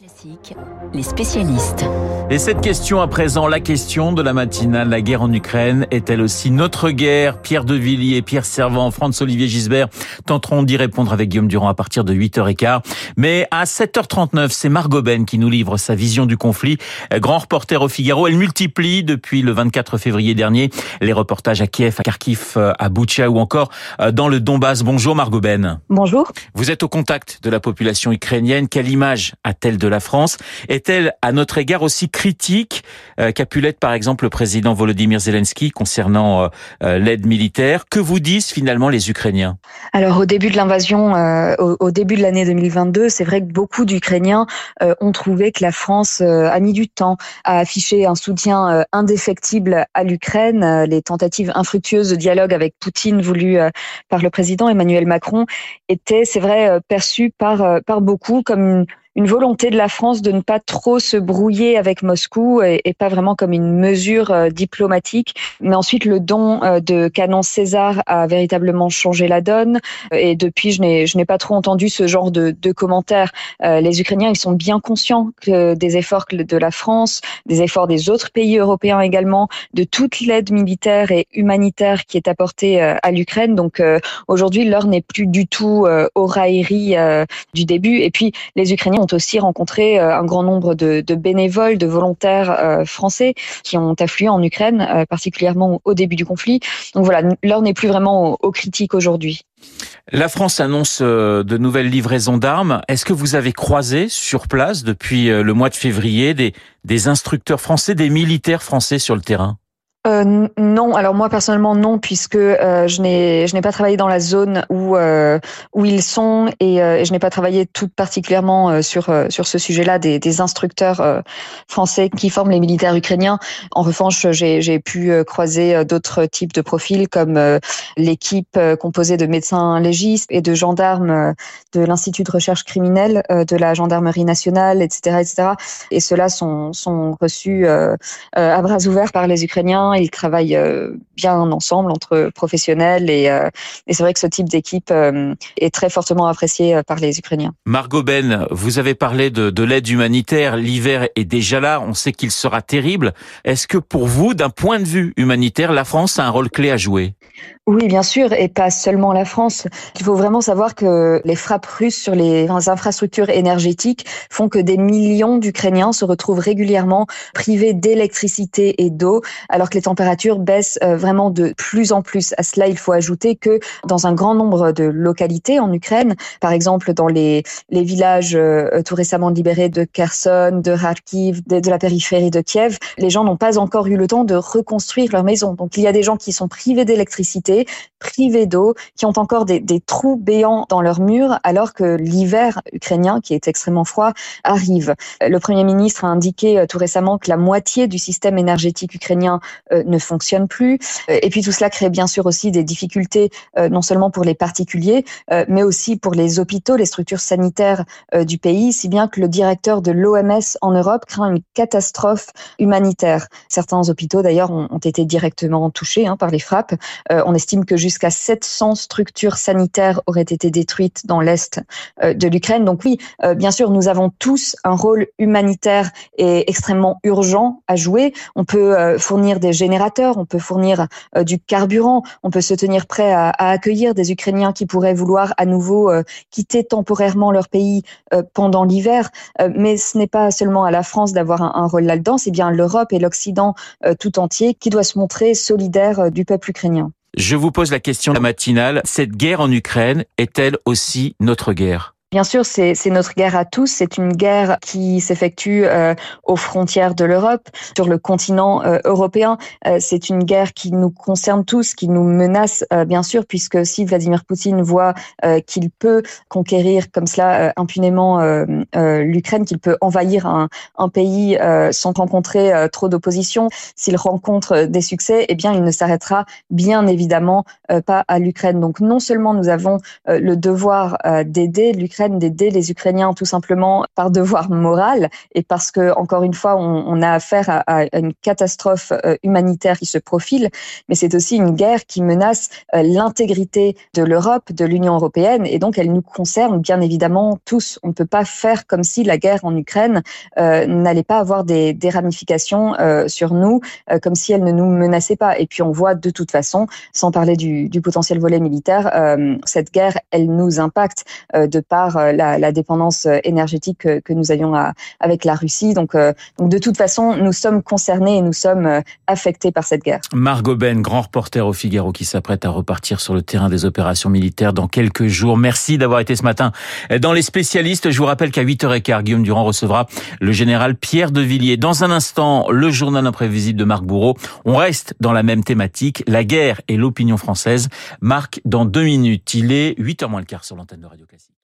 Classique, les spécialistes. Et cette question à présent, la question de la matinale, la guerre en Ukraine est-elle aussi notre guerre? Pierre de Villiers, Pierre Servant, Franz-Olivier Gisbert tenteront d'y répondre avec Guillaume Durand à partir de 8h15. Mais à 7h39, c'est Margot Ben qui nous livre sa vision du conflit. Grand reporter au Figaro, elle multiplie depuis le 24 février dernier les reportages à Kiev, à Kharkiv, à Boucha ou encore dans le Donbass. Bonjour Margot Ben. Bonjour. Vous êtes au contact de la population ukrainienne. Quelle image a-t-elle de la France Est-elle à notre égard aussi critique euh, pu l'être par exemple le président Volodymyr Zelensky concernant euh, euh, l'aide militaire? Que vous disent finalement les Ukrainiens? Alors au début de l'invasion, au, au, début de l'année 2022, c'est vrai que beaucoup d'Ukrainiens ont trouvé que la France a mis du temps à afficher un soutien indéfectible à l'Ukraine. Les tentatives infructueuses de dialogue avec Poutine voulues par le président Emmanuel Macron étaient, c'est vrai, perçues par, par beaucoup comme une une volonté de la France de ne pas trop se brouiller avec Moscou et, pas vraiment comme une mesure euh, diplomatique. Mais ensuite, le don euh, de canon César a véritablement changé la donne. Et depuis, je n'ai, je n'ai pas trop entendu ce genre de, de commentaires. Euh, les Ukrainiens, ils sont bien conscients que des efforts de la France, des efforts des autres pays européens également, de toute l'aide militaire et humanitaire qui est apportée à l'Ukraine. Donc aujourd'hui, l'heure n'est plus du tout aux railleries du début. Et puis, les Ukrainiens ont aussi rencontré euh, un grand nombre de, bénévoles, de volontaires euh, français qui ont afflué en Ukraine, euh, particulièrement au début du conflit. Donc voilà, l'heure n'est plus vraiment aux, critiques aujourd'hui. La France annonce de nouvelles livraisons d'armes. Est-ce que vous avez croisé sur place depuis le mois de février des, des instructeurs français, des militaires français sur le terrain? Euh, non, alors moi personnellement non, puisque euh, je n'ai je n'ai pas travaillé dans la zone où euh, où ils sont et, euh, je n'ai pas travaillé tout particulièrement sur sur ce sujet-là des, des instructeurs français qui forment les militaires ukrainiens. En revanche, j'ai j'ai pu croiser d'autres types de profils comme l'équipe composée de médecins légistes et de gendarmes de l'institut de recherche criminelle de la gendarmerie nationale, etc., etc. Et ceux-là sont sont reçus à bras ouverts par les Ukrainiens ils travaillent euh, bien ensemble entre professionnels et, euh, et c'est vrai que ce type d'équipe euh, est très fortement apprécié par les Ukrainiens. Margot Ben, vous avez parlé de, de l'aide humanitaire. L'hiver est déjà là. On sait qu'il sera terrible. Est-ce que pour vous, d'un point de vue humanitaire, la France a un rôle clé à jouer? Oui, bien sûr, et pas seulement la France. Il faut vraiment savoir que les frappes russes sur les infrastructures énergétiques font que des millions d'Ukrainiens se retrouvent régulièrement privés d'électricité et d'eau, alors que les températures baissent euh, vraiment de plus en plus. À cela, il faut ajouter que dans un grand nombre de localités en Ukraine, par exemple dans les, les villages euh, tout récemment libérés de Kherson, de Kharkiv, de, de la périphérie de Kiev, les gens n'ont pas encore eu le temps de reconstruire leur maison. Donc il y a des gens qui sont privés d'électricité privés d'eau, qui ont encore des, trous béants dans leurs murs, alors que l'hiver ukrainien, qui est extrêmement froid, arrive. Le Premier ministre a indiqué euh, tout récemment que la moitié du système énergétique ukrainien ne fonctionne plus. Euh, et puis tout cela crée bien sûr aussi des difficultés, non seulement pour les particuliers, mais aussi pour les hôpitaux, les structures sanitaires du pays, si bien que le directeur de l'OMS en Europe craint une catastrophe humanitaire. Certains hôpitaux d'ailleurs ont, été directement touchés hein, par les frappes. on estime que jusqu'à 700 structures sanitaires auraient été détruites dans l'est euh, de l'Ukraine. Donc oui, euh, bien sûr, nous avons tous un rôle humanitaire et extrêmement urgent à jouer. On peut euh, fournir des on peut fournir du carburant, on peut se tenir prêt à, accueillir des Ukrainiens qui pourraient vouloir à nouveau quitter temporairement leur pays pendant l'hiver. mais ce n'est pas seulement à la France d'avoir un, rôle là-dedans, c'est bien l'Europe et l'Occident tout entier qui doit se montrer solidaire du peuple ukrainien. Je vous pose la question matinale. Cette guerre en Ukraine est-elle aussi notre guerre? Bien sûr, c'est notre guerre à tous. C'est une guerre qui s'effectue euh, aux frontières de l'Europe, sur le continent euh, européen. Euh, c'est une guerre qui nous concerne tous, qui nous menace, bien sûr, puisque si Vladimir Poutine voit qu'il peut conquérir comme cela impunément l'Ukraine, qu'il peut envahir un, un pays sans rencontrer trop d'opposition, s'il rencontre des succès, eh bien, il ne s'arrêtera bien évidemment pas à l'Ukraine. Donc, non seulement nous avons le devoir d'aider l'Ukraine, d'aider les Ukrainiens tout simplement par devoir moral et parce que, encore une fois, on, a affaire à, une catastrophe euh, humanitaire qui se profile, mais c'est aussi une guerre qui menace euh, l'intégrité de l'Europe, de l'Union européenne, et donc elle nous concerne bien évidemment tous. On ne peut pas faire comme si la guerre en Ukraine euh, n'allait pas avoir des, ramifications sur nous, comme si elle ne nous menaçait pas. Et puis on voit de toute façon, sans parler du, du potentiel volet militaire, cette guerre, elle nous impacte de par euh, la, dépendance énergétique que, nous avions avec la Russie. Donc, euh, donc de toute façon, nous sommes concernés et nous sommes affectés par cette guerre. Margot Ben, grand reporter au Figaro qui s'apprête à repartir sur le terrain des opérations militaires dans quelques jours. Merci d'avoir été ce matin dans les spécialistes. Je vous rappelle qu'à 8h15, Guillaume Durand recevra le général Pierre de Villiers. Dans un instant, le journal imprévisible de Marc Bourreau. On reste dans la même thématique, la guerre et l'opinion française. Marc, dans deux minutes, il est 8h moins le quart sur l'antenne de Radio Classique.